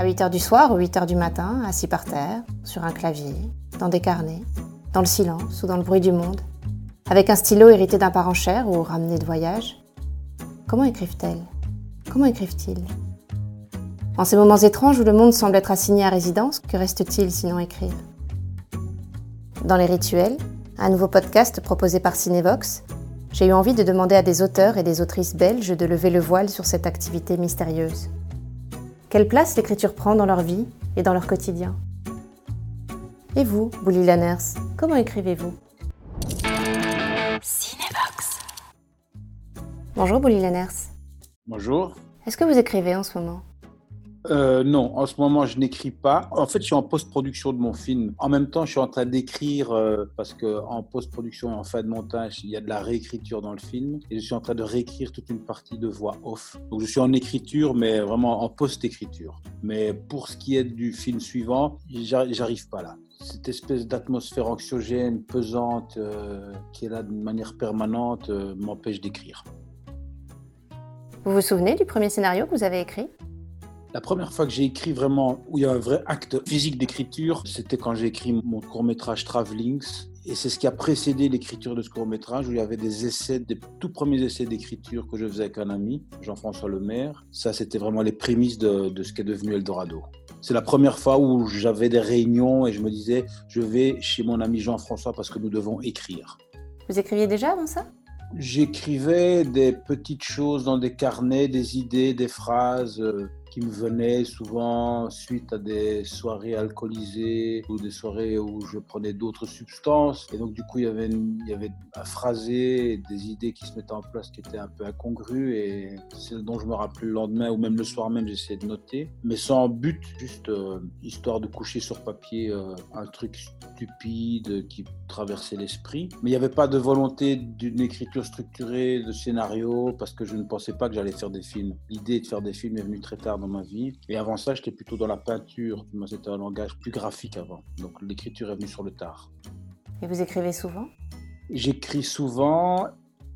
À 8 h du soir ou 8 h du matin, assis par terre, sur un clavier, dans des carnets, dans le silence ou dans le bruit du monde, avec un stylo hérité d'un parent cher ou ramené de voyage. Comment écrivent-elles? Comment écrivent-ils? En ces moments étranges où le monde semble être assigné à résidence, que reste-t-il sinon écrire? Dans les rituels, un nouveau podcast proposé par Cinevox, j'ai eu envie de demander à des auteurs et des autrices belges de lever le voile sur cette activité mystérieuse. Quelle place l'écriture prend dans leur vie et dans leur quotidien Et vous, Bouli Lanners, comment écrivez-vous Cinevox. Bonjour Bouli Lanners. Bonjour. Est-ce que vous écrivez en ce moment? Euh, non, en ce moment, je n'écris pas. En fait, je suis en post-production de mon film. En même temps, je suis en train d'écrire euh, parce que en post-production et en fin de montage, il y a de la réécriture dans le film. Et je suis en train de réécrire toute une partie de voix off. Donc, je suis en écriture, mais vraiment en post-écriture. Mais pour ce qui est du film suivant, j'arrive pas là. Cette espèce d'atmosphère anxiogène, pesante, euh, qui est là de manière permanente, m'empêche d'écrire. Vous vous souvenez du premier scénario que vous avez écrit? La première fois que j'ai écrit vraiment, où il y a un vrai acte physique d'écriture, c'était quand j'ai écrit mon court-métrage Travelings. Et c'est ce qui a précédé l'écriture de ce court-métrage, où il y avait des essais, des tout premiers essais d'écriture que je faisais avec un ami, Jean-François Lemaire. Ça, c'était vraiment les prémices de, de ce qui est devenu Eldorado. C'est la première fois où j'avais des réunions et je me disais, je vais chez mon ami Jean-François parce que nous devons écrire. Vous écriviez déjà avant ça? J'écrivais des petites choses dans des carnets, des idées, des phrases. Qui me venaient souvent suite à des soirées alcoolisées ou des soirées où je prenais d'autres substances. Et donc, du coup, il y avait, il y avait un phrasé, des idées qui se mettaient en place qui étaient un peu incongrues. Et c'est dont je me rappelle le lendemain ou même le soir même, j'essayais de noter. Mais sans but, juste euh, histoire de coucher sur papier euh, un truc stupide qui traversait l'esprit. Mais il n'y avait pas de volonté d'une écriture structurée, de scénario, parce que je ne pensais pas que j'allais faire des films. L'idée de faire des films est venue très tard dans ma vie. Et avant ça, j'étais plutôt dans la peinture. Moi, c'était un langage plus graphique avant. Donc l'écriture est venue sur le tard. Et vous écrivez souvent? J'écris souvent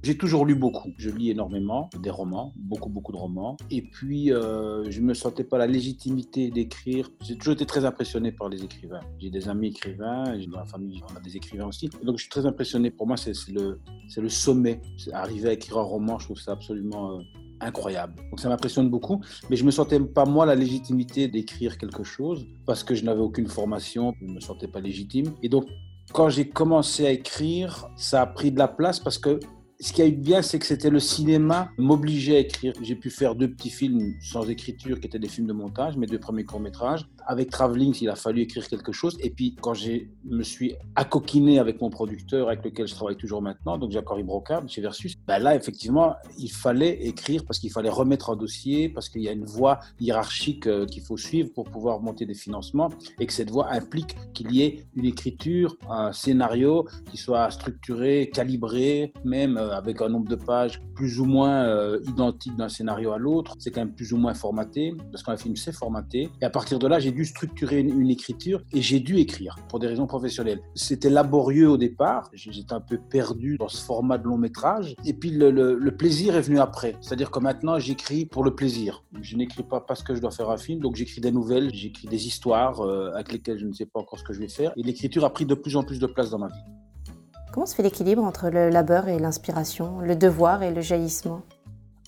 j'ai toujours lu beaucoup. Je lis énormément, des romans, beaucoup, beaucoup de romans. Et puis, euh, je ne me sentais pas la légitimité d'écrire. J'ai toujours été très impressionné par les écrivains. J'ai des amis écrivains, dans la famille, on a des écrivains aussi. donc, je suis très impressionné. Pour moi, c'est le, le sommet. Arriver à écrire un roman, je trouve ça absolument euh, incroyable. Donc ça m'impressionne beaucoup, mais je me sentais pas moi la légitimité d'écrire quelque chose parce que je n'avais aucune formation, je ne me sentais pas légitime. Et donc quand j'ai commencé à écrire, ça a pris de la place parce que ce qui a eu bien, c'est que c'était le cinéma m'obligeait à écrire. J'ai pu faire deux petits films sans écriture, qui étaient des films de montage, mes deux premiers courts-métrages. Avec Travelling, il a fallu écrire quelque chose. Et puis, quand je me suis accoquiné avec mon producteur, avec lequel je travaille toujours maintenant, donc Jacques-Henri Brocard, chez Versus, ben là, effectivement, il fallait écrire parce qu'il fallait remettre un dossier, parce qu'il y a une voie hiérarchique euh, qu'il faut suivre pour pouvoir monter des financements, et que cette voie implique qu'il y ait une écriture, un scénario qui soit structuré, calibré, même euh, avec un nombre de pages plus ou moins euh, identique d'un scénario à l'autre. C'est quand même plus ou moins formaté, parce qu'un film, c'est formaté. Et à partir de là, j'ai dû structurer une, écriture et j'ai dû écrire pour des raisons professionnelles. C'était laborieux au départ, j'étais un peu perdu dans ce format de long métrage. Et puis le, plaisir est venu après. C'est-à-dire que maintenant, j'écris pour le plaisir. Je n'écris pas parce que je dois faire un film, donc j'écris des nouvelles, j'écris des histoires euh, avec lesquelles je ne sais pas encore ce que je vais faire. Et l'écriture a pris de plus en plus de place dans ma vie. Comment se fait l'équilibre entre le labeur et l'inspiration, le devoir et le jaillissement?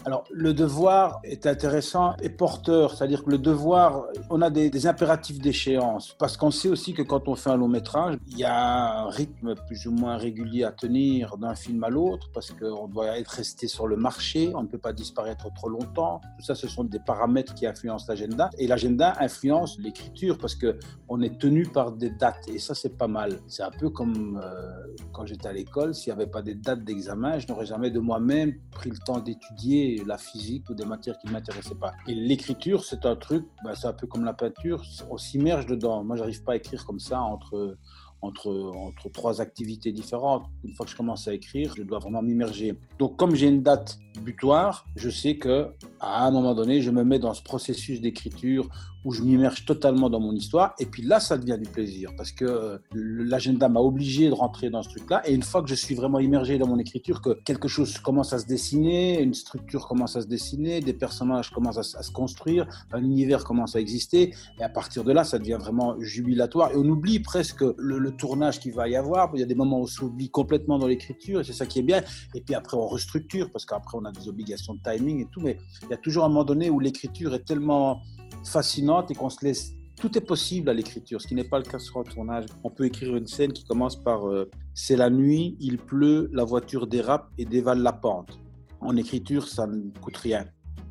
Alors, le devoir est intéressant et porteur, c'est-à-dire que le devoir, on a des, impératifs d'échéance, parce qu'on sait aussi que quand on fait un long métrage, il y a un rythme plus ou moins régulier à tenir d'un film à l'autre, parce qu'on doit être resté sur le marché, on ne peut pas disparaître trop longtemps. Tout ça, ce sont des paramètres qui influencent l'agenda, et l'agenda influence l'écriture, parce que on est tenu par des dates, et ça, c'est pas mal. C'est un peu comme euh, quand j'étais à l'école, s'il n'y avait pas des dates d'examen, je n'aurais jamais de moi-même pris le temps d'étudier la physique ou des matières qui ne m'intéressaient pas. Et l'écriture, c'est un truc, bah, c'est un peu comme la peinture, on s'immerge dedans. Moi, j'arrive pas à écrire comme ça entre, entre, entre trois activités différentes. Une fois que je commence à écrire, je dois vraiment m'immerger. Donc, comme j'ai une date butoir, je sais que à un moment donné, je me mets dans ce processus d'écriture où je m'immerge totalement dans mon histoire. Et puis là, ça devient du plaisir parce que euh, l'agenda m'a obligé de rentrer dans ce truc-là. Et une fois que je suis vraiment immergé dans mon écriture, que quelque chose commence à se dessiner, une structure commence à se dessiner, des personnages commencent à, se construire, un univers commence à exister. Et à partir de là, ça devient vraiment jubilatoire. Et on oublie presque le, le tournage qu'il va y avoir. Il y a des moments où on s'oublie complètement dans l'écriture et c'est ça qui est bien. Et puis après, on restructure parce qu'après, on a des obligations de timing et tout. Mais il y a toujours un moment donné où l'écriture est tellement fascinante et qu'on se laisse. Tout est possible à l'écriture, ce qui n'est pas le cas sur un tournage. On peut écrire une scène qui commence par euh, C'est la nuit, il pleut, la voiture dérape et dévale la pente. En écriture, ça ne coûte rien.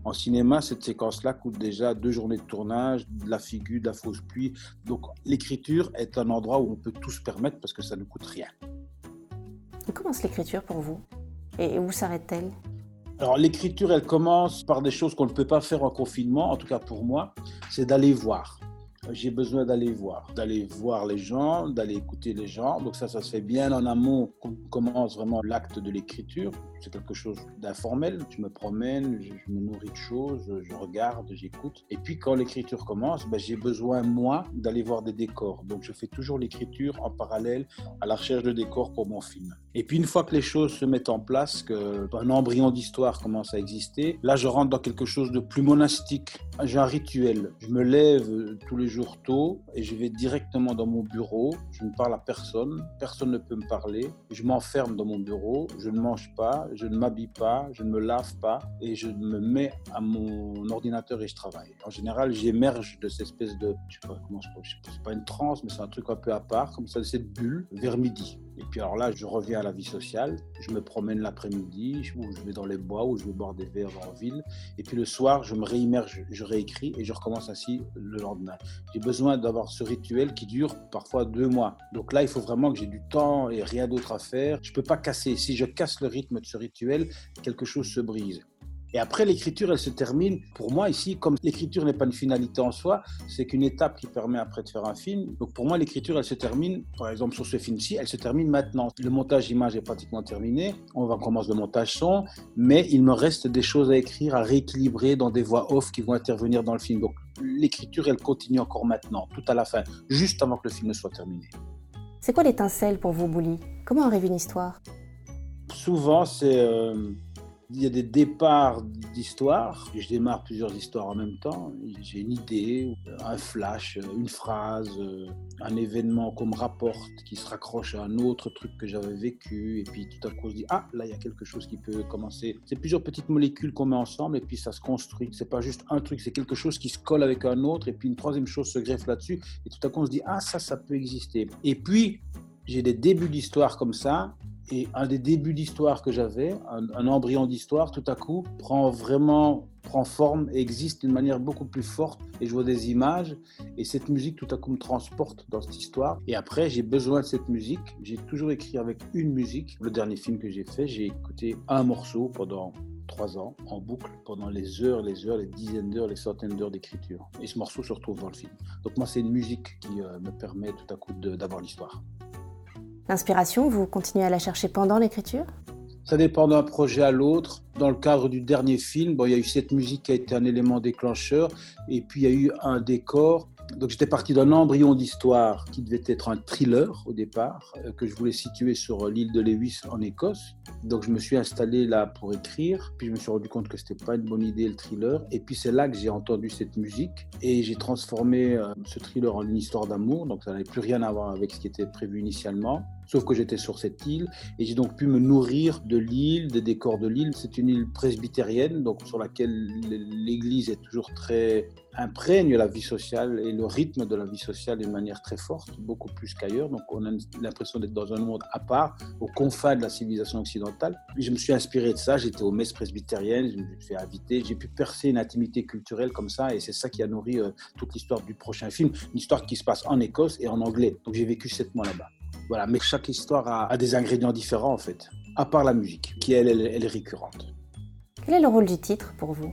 En cinéma, cette séquence-là coûte déjà deux journées de tournage, de la figure, de la fausse pluie. Donc l'écriture est un endroit où on peut tout se permettre parce que ça ne coûte rien. Et commence l'écriture pour vous? Et où s'arrête-t-elle? Alors l'écriture, elle commence par des choses qu'on ne peut pas faire en confinement, en tout cas pour moi, c'est d'aller voir. J'ai besoin d'aller voir, d'aller voir les gens, d'aller écouter les gens. Donc ça, ça se fait bien en amont qu'on commence vraiment l'acte de l'écriture c'est quelque chose d'informel. Je me promène, je, me nourris de choses, je regarde, j'écoute. Et puis quand l'écriture commence, ben, j'ai besoin, moi, d'aller voir des décors. Donc je fais toujours l'écriture en parallèle à la recherche de décors pour mon film. Et puis une fois que les choses se mettent en place, qu'un embryon d'histoire commence à exister, là je rentre dans quelque chose de plus monastique. J'ai un rituel. Je me lève tous les jours tôt et je vais directement dans mon bureau. Je ne parle à personne. Personne ne peut me parler. Je m'enferme dans mon bureau. Je ne mange pas je ne m'habille pas, je ne me lave pas et je me mets à mon ordinateur et je travaille. En général, j'émerge de cette espèce de, je sais pas comment je peux, c'est pas une transe, mais c'est un truc un peu à part, comme ça, cette bulle, vers midi. Et puis alors là, je reviens à la vie sociale, je me promène l'après-midi, je vais dans les bois, ou je vais boire des verres en ville. Et puis le soir, je me réimmerge, je réécris et je recommence ainsi le lendemain. J'ai besoin d'avoir ce rituel qui dure parfois deux mois. Donc là, il faut vraiment que j'ai du temps et rien d'autre à faire. Je ne peux pas casser. Si je casse le rythme de ce rituel, quelque chose se brise. Et après, l'écriture, elle se termine, pour moi ici, comme l'écriture n'est pas une finalité en soi, c'est qu'une étape qui permet après de faire un film. Donc pour moi, l'écriture, elle se termine, par exemple sur ce film-ci, elle se termine maintenant. Le montage image est pratiquement terminé, on va commencer le montage son, mais il me reste des choses à écrire, à rééquilibrer dans des voix off qui vont intervenir dans le film. Donc l'écriture, elle continue encore maintenant, tout à la fin, juste avant que le film ne soit terminé. C'est quoi l'étincelle pour vous, Bouli? Comment arrive une histoire? Souvent, c'est... Euh, il y a des départs d'histoires. Je démarre plusieurs histoires en même temps. J'ai une idée, un flash, une phrase, un événement qu'on me rapporte qui se raccroche à un autre truc que j'avais vécu. Et puis tout à coup, on se dit Ah, là, il y a quelque chose qui peut commencer. C'est plusieurs petites molécules qu'on met ensemble et puis ça se construit. C'est pas juste un truc, c'est quelque chose qui se colle avec un autre. Et puis une troisième chose se greffe là-dessus. Et tout à coup, on se dit Ah, ça, ça peut exister. Et puis, j'ai des débuts d'histoire comme ça et un des débuts d'histoire que j'avais, un, embryon d'histoire, tout à coup, prend vraiment prend forme et existe d'une manière beaucoup plus forte. Et je vois des images. Et cette musique, tout à coup, me transporte dans cette histoire. Et après, j'ai besoin de cette musique. J'ai toujours écrit avec une musique. Le dernier film que j'ai fait, j'ai écouté un morceau pendant trois ans en boucle pendant les heures, les heures, les dizaines d'heures, les centaines d'heures d'écriture. Et ce morceau se retrouve dans le film. Donc moi, c'est une musique qui euh, me permet tout à coup d'avoir l'histoire. L'inspiration, vous continuez à la chercher pendant l'écriture? Ça dépend d'un projet à l'autre. Dans le cadre du dernier film, bon, il y a eu cette musique qui a été un élément déclencheur, et puis il y a eu un décor donc j'étais parti d'un embryon d'histoire qui devait être un thriller au départ, euh, que je voulais situer sur l'île de Lewis en Écosse. Donc je me suis installé là pour écrire, puis je me suis rendu compte que c'était pas une bonne idée le thriller. Et puis c'est là que j'ai entendu cette musique et j'ai transformé euh, ce thriller en une histoire d'amour. Donc ça n'avait plus rien à voir avec ce qui était prévu initialement. Sauf que j'étais sur cette île et j'ai donc pu me nourrir de l'île, des décors de l'île. C'est une île presbytérienne, donc sur laquelle l'Église est toujours très imprègne la vie sociale et le rythme de la vie sociale d'une manière très forte, beaucoup plus qu'ailleurs. Donc on a l'impression d'être dans un monde à part, aux confins de la civilisation occidentale. Je me suis inspiré de ça, j'étais aux messes presbytériennes, je me suis inviter, j'ai pu percer une intimité culturelle comme ça et c'est ça qui a nourri euh, toute l'histoire du prochain film, une histoire qui se passe en Écosse et en anglais. Donc j'ai vécu sept mois là-bas. Voilà, mais chaque histoire a, des ingrédients différents en fait, à part la musique, qui elle, elle est récurrente. Quel est le rôle du titre pour vous?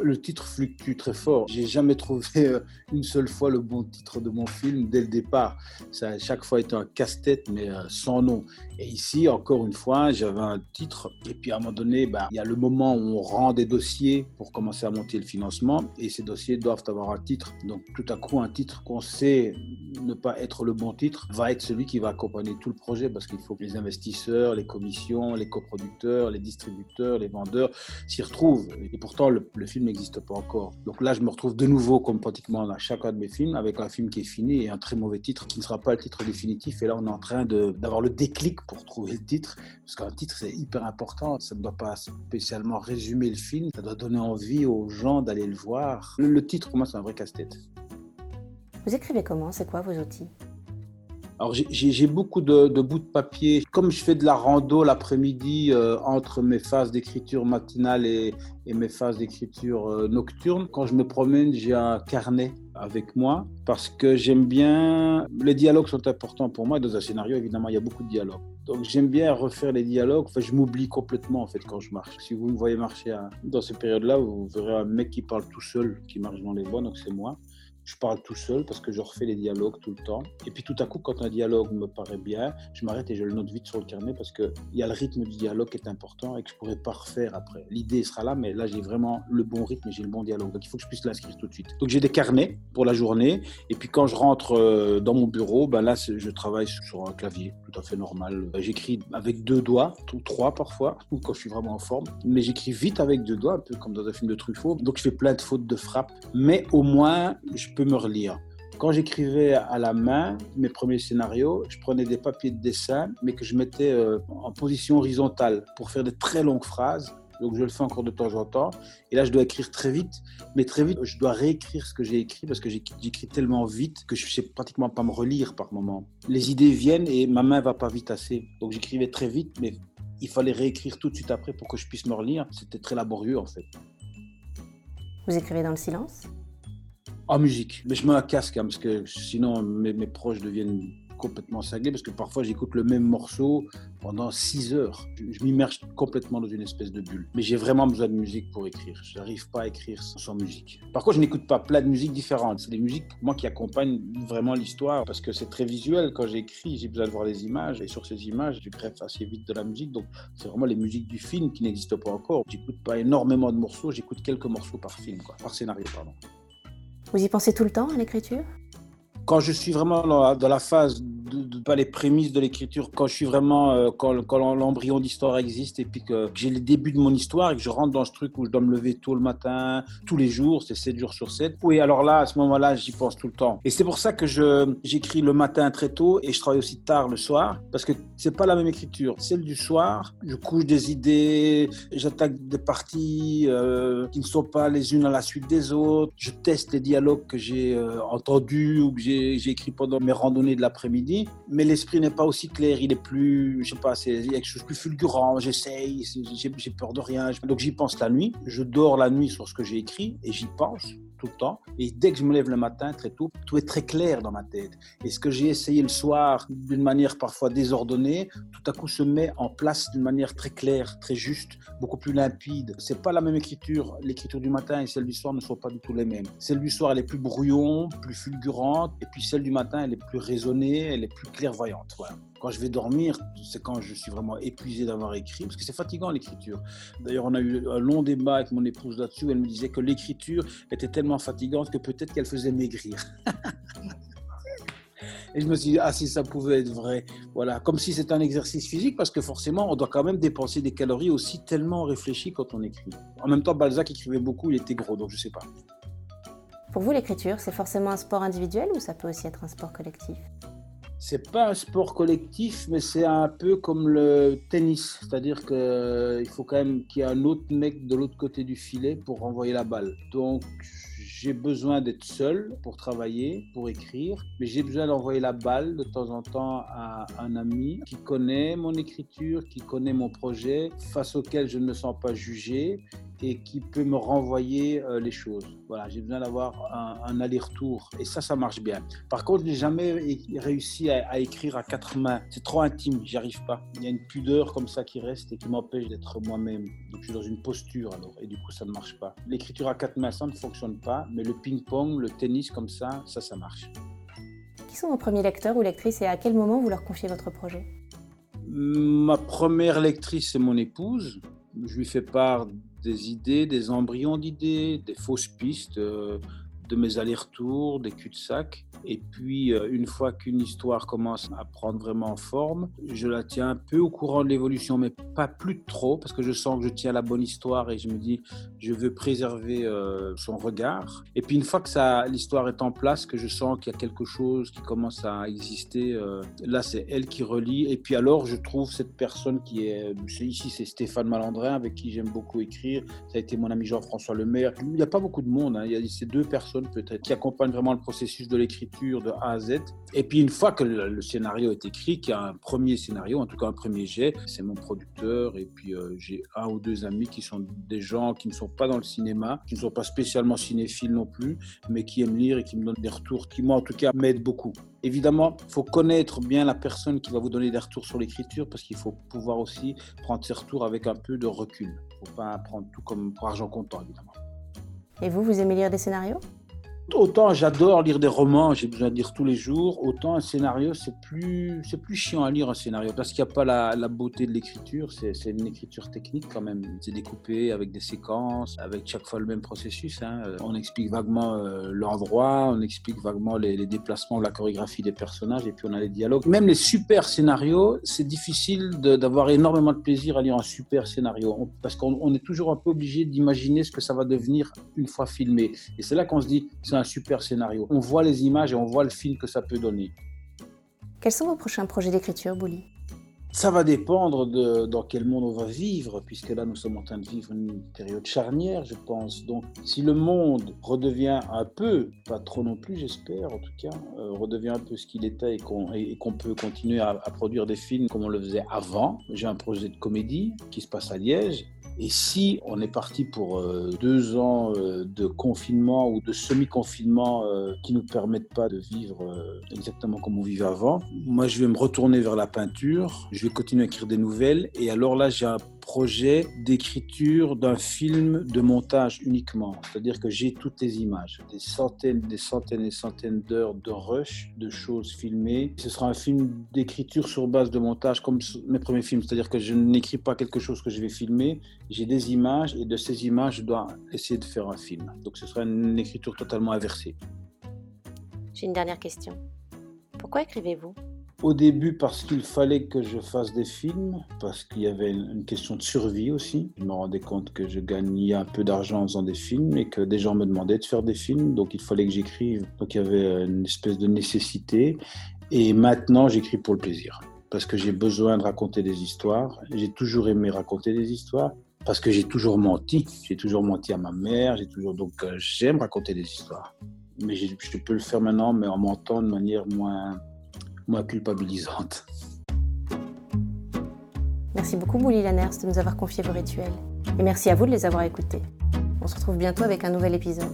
Le titre fluctue très fort. J'ai jamais trouvé euh, une seule fois le bon titre de mon film dès le départ. Ça a chaque fois été un casse-tête, mais euh, sans nom. Et ici, encore une fois, j'avais un titre. Et puis à un moment donné, bah, il y a le moment où on rend des dossiers pour commencer à monter le financement. Et ces dossiers doivent avoir un titre. Donc tout à coup, un titre qu'on sait ne pas être le bon titre va être celui qui va accompagner tout le projet parce qu'il faut que les investisseurs, les commissions, les coproducteurs, les distributeurs, les vendeurs s'y retrouvent. Et pourtant, le, le film n'existe pas encore. Donc là, je me retrouve de nouveau, comme pratiquement dans chacun de mes films, avec un film qui est fini et un très mauvais titre qui ne sera pas le titre définitif. Et là, on est en train d'avoir le déclic pour trouver le titre. Parce qu'un titre, c'est hyper important. Ça ne doit pas spécialement résumer le film. Ça doit donner envie aux gens d'aller le voir. Le, le titre, pour moi, c'est un vrai casse-tête. Vous écrivez comment? C'est quoi vos outils? Alors j'ai beaucoup de, bouts de papier. Comme je fais de la rando l'après-midi euh, entre mes phases d'écriture matinale et, mes phases d'écriture euh, nocturne, quand je me promène, j'ai un carnet avec moi parce que j'aime bien. Les dialogues sont importants pour moi. Dans un scénario, évidemment, il y a beaucoup de dialogues. Donc j'aime bien refaire les dialogues. Enfin, je m'oublie complètement en fait quand je marche. Si vous me voyez marcher à... dans ces périodes-là, vous verrez un mec qui parle tout seul, qui marche dans les bois, donc c'est moi je parle tout seul parce que je refais les dialogues tout le temps. Et puis tout à coup, quand un dialogue me paraît bien, je m'arrête et je le note vite sur le carnet parce qu'il y a le rythme du dialogue qui est important et que je ne pourrais pas refaire après. L'idée sera là, mais là, j'ai vraiment le bon rythme et j'ai le bon dialogue. Donc il faut que je puisse l'inscrire tout de suite. Donc j'ai des carnets pour la journée. Et puis quand je rentre euh, dans mon bureau, ben là, je travaille sur un clavier tout à fait normal. Ben, j'écris avec deux doigts, ou trois parfois, ou quand je suis vraiment en forme. Mais j'écris vite avec deux doigts, un peu comme dans un film de Truffaut. Donc je fais plein de fautes de frappe. Mais au moins, je peux me relire. Quand j'écrivais à la main mes premiers scénarios, je prenais des papiers de dessin, mais que je mettais euh, en position horizontale pour faire de très longues phrases. Donc je le fais encore de temps en temps. Et là, je dois écrire très vite. Mais très vite, je dois réécrire ce que j'ai écrit parce que j'écris tellement vite que je ne sais pratiquement pas me relire par moment. Les idées viennent et ma main va pas vite assez. Donc j'écrivais très vite, mais il fallait réécrire tout de suite après pour que je puisse me relire. C'était très laborieux en fait. Vous écrivez dans le silence? En musique. Mais je mets un casque hein, parce que sinon mes, proches deviennent complètement cinglés parce que parfois j'écoute le même morceau pendant 6 heures. Je, je m'immerge complètement dans une espèce de bulle. Mais j'ai vraiment besoin de musique pour écrire. Je n'arrive pas à écrire sans musique. Par contre, je n'écoute pas plein de musiques différentes. C'est des musiques, moi, qui accompagnent vraiment l'histoire parce que c'est très visuel. Quand j'écris, j'ai besoin de voir les images et sur ces images, je greffe assez vite de la musique. Donc, c'est vraiment les musiques du film qui n'existent pas encore. J'écoute pas énormément de morceaux, j'écoute quelques morceaux par film, quoi, par scénario, pardon. Vous y pensez tout le temps à l'écriture? Quand je suis vraiment dans la, phase pas les prémices de l'écriture, quand je suis vraiment, euh, quand, quand l'embryon d'histoire existe et puis que j'ai le début de mon histoire et que je rentre dans ce truc où je dois me lever tôt le matin, tous les jours, c'est 7 jours sur 7. Oui, alors là, à ce moment-là, j'y pense tout le temps. Et c'est pour ça que je, j'écris le matin très tôt et je travaille aussi tard le soir parce que c'est pas la même écriture. Celle du soir, je couche des idées, j'attaque des parties euh, qui ne sont pas les unes à la suite des autres, je teste les dialogues que j'ai euh, entendus ou que j'ai, j'ai écrits pendant mes randonnées de l'après-midi mais l'esprit n'est pas aussi clair, il est plus, je sais pas, c'est, quelque chose de plus fulgurant, j'essaye, j'ai, peur de rien. Donc j'y pense la nuit, je dors la nuit sur ce que j'ai écrit et j'y pense tout le temps. Et dès que je me lève le matin, très tôt, tout est très clair dans ma tête. Et ce que j'ai essayé le soir, d'une manière parfois désordonnée, tout à coup se met en place d'une manière très claire, très juste, beaucoup plus limpide. C'est pas la même écriture. L'écriture du matin et celle du soir ne sont pas du tout les mêmes. Celle du soir, elle est plus brouillon, plus fulgurante, et puis celle du matin, elle est plus raisonnée, plus clairvoyante. Quand je vais dormir, c'est quand je suis vraiment épuisé d'avoir écrit, parce que c'est fatigant l'écriture. D'ailleurs, on a eu un long débat avec mon épouse là-dessus. Elle me disait que l'écriture était tellement fatigante que peut-être qu'elle faisait maigrir. Et je me suis dit, ah, si ça pouvait être vrai. Voilà, comme si c'était un exercice physique, parce que forcément, on doit quand même dépenser des calories aussi tellement réfléchies quand on écrit. En même temps, Balzac écrivait beaucoup, il était gros, donc je sais pas. Pour vous, l'écriture, c'est forcément un sport individuel ou ça peut aussi être un sport collectif? C'est pas un sport collectif, mais c'est un peu comme le tennis. C'est-à-dire qu'il faut quand même qu'il y ait un autre mec de l'autre côté du filet pour renvoyer la balle. Donc, j'ai besoin d'être seul pour travailler, pour écrire, mais j'ai besoin d'envoyer la balle de temps en temps à un ami qui connaît mon écriture, qui connaît mon projet, face auquel je ne me sens pas jugé et qui peut me renvoyer euh, les choses. Voilà, j'ai besoin d'avoir un, aller-retour et ça, ça marche bien. Par contre, je n'ai jamais réussi à, écrire à quatre mains. C'est trop intime, j'y arrive pas. Il y a une pudeur comme ça qui reste et qui m'empêche d'être moi-même. Donc je suis dans une posture alors et du coup, ça ne marche pas. L'écriture à quatre mains, ça ne fonctionne pas, mais le ping-pong, le tennis comme ça, ça, ça marche. Qui sont vos premiers lecteurs ou lectrices et à quel moment vous leur confiez votre projet? Ma première lectrice, c'est mon épouse. Je lui fais part des idées, des embryons d'idées, des fausses pistes, euh, de mes allers-retours, des cul-de-sac. Et puis, euh, une fois qu'une histoire commence à prendre vraiment forme, je la tiens un peu au courant de l'évolution, mais pas plus trop, parce que je sens que je tiens la bonne histoire et je me dis, je veux préserver euh, son regard. Et puis, une fois que l'histoire est en place, que je sens qu'il y a quelque chose qui commence à exister, euh, là, c'est elle qui relie. Et puis, alors, je trouve cette personne qui est, ici, c'est Stéphane Malandrin, avec qui j'aime beaucoup écrire. Ça a été mon ami Jean-François Lemaire. Il n'y a pas beaucoup de monde, hein. il y a ces deux personnes qui accompagnent vraiment le processus de l'écriture de A à Z. Et puis une fois que le, scénario est écrit, qu'il y a un premier scénario, en tout cas un premier jet, c'est mon producteur et puis euh, j'ai un ou deux amis qui sont des gens qui ne sont pas dans le cinéma, qui ne sont pas spécialement cinéphiles non plus, mais qui aiment lire et qui me donnent des retours qui moi en tout cas m'aident beaucoup. Évidemment, il faut connaître bien la personne qui va vous donner des retours sur l'écriture parce qu'il faut pouvoir aussi prendre ces retours avec un peu de recul. Il ne faut pas prendre tout comme pour argent comptant, évidemment. Et vous, vous aimez lire des scénarios? Autant j'adore lire des romans, j'ai besoin de lire tous les jours, autant un scénario, c'est plus, c'est plus chiant à lire un scénario parce qu'il n'y a pas la, la beauté de l'écriture, c'est, c'est une écriture technique quand même. C'est découpé avec des séquences, avec chaque fois le même processus. Hein. On explique vaguement euh, l'endroit, on explique vaguement les, les, déplacements, la chorégraphie des personnages et puis on a les dialogues. Même les super scénarios, c'est difficile d'avoir énormément de plaisir à lire un super scénario parce qu'on on est toujours un peu obligé d'imaginer ce que ça va devenir une fois filmé. Et c'est là qu'on se dit, un super scénario. On voit les images et on voit le film que ça peut donner. Quels sont vos prochains projets d'écriture, Bouli? Ça va dépendre de dans quel monde on va vivre, puisque là nous sommes en train de vivre une période charnière, je pense. Donc si le monde redevient un peu, pas trop non plus j'espère en tout cas, euh, redevient un peu ce qu'il était et qu'on peut continuer à, à, produire des films comme on le faisait avant, j'ai un projet de comédie qui se passe à Liège et si on est parti pour euh, deux ans euh, de confinement ou de semi-confinement euh, qui ne nous permettent pas de vivre exactement comme on vivait avant, moi je vais me retourner vers la peinture, je vais continuer à écrire des nouvelles. Et alors là j'ai un projet d'écriture d'un film de montage uniquement. C'est-à-dire que j'ai toutes les images, des centaines, des centaines et centaines d'heures de rush, de choses filmées. Ce sera un film d'écriture sur base de montage comme mes premiers films. C'est-à-dire que je n'écris pas quelque chose que je vais filmer. J'ai des images et de ces images, je dois essayer de faire un film. Donc ce sera une écriture totalement inversée. J'ai une dernière question. Pourquoi écrivez-vous? Au début parce qu'il fallait que je fasse des films, parce qu'il y avait une question de survie aussi. Je me rendais compte que je gagnais un peu d'argent en faisant des films et que des gens me demandaient de faire des films, donc il fallait que j'écrive. Donc il y avait une espèce de nécessité. Et maintenant, j'écris pour le plaisir, parce que j'ai besoin de raconter des histoires. J'ai toujours aimé raconter des histoires parce que j'ai toujours menti. J'ai toujours menti à ma mère. J'ai toujours donc euh, j'aime raconter des histoires. Mais je peux le faire maintenant, mais en mentant de manière moins moins culpabilisante. Merci beaucoup, Bouli Lanners, de nous avoir confié vos rituels. Et merci à vous de les avoir écoutés. On se retrouve bientôt avec un nouvel épisode.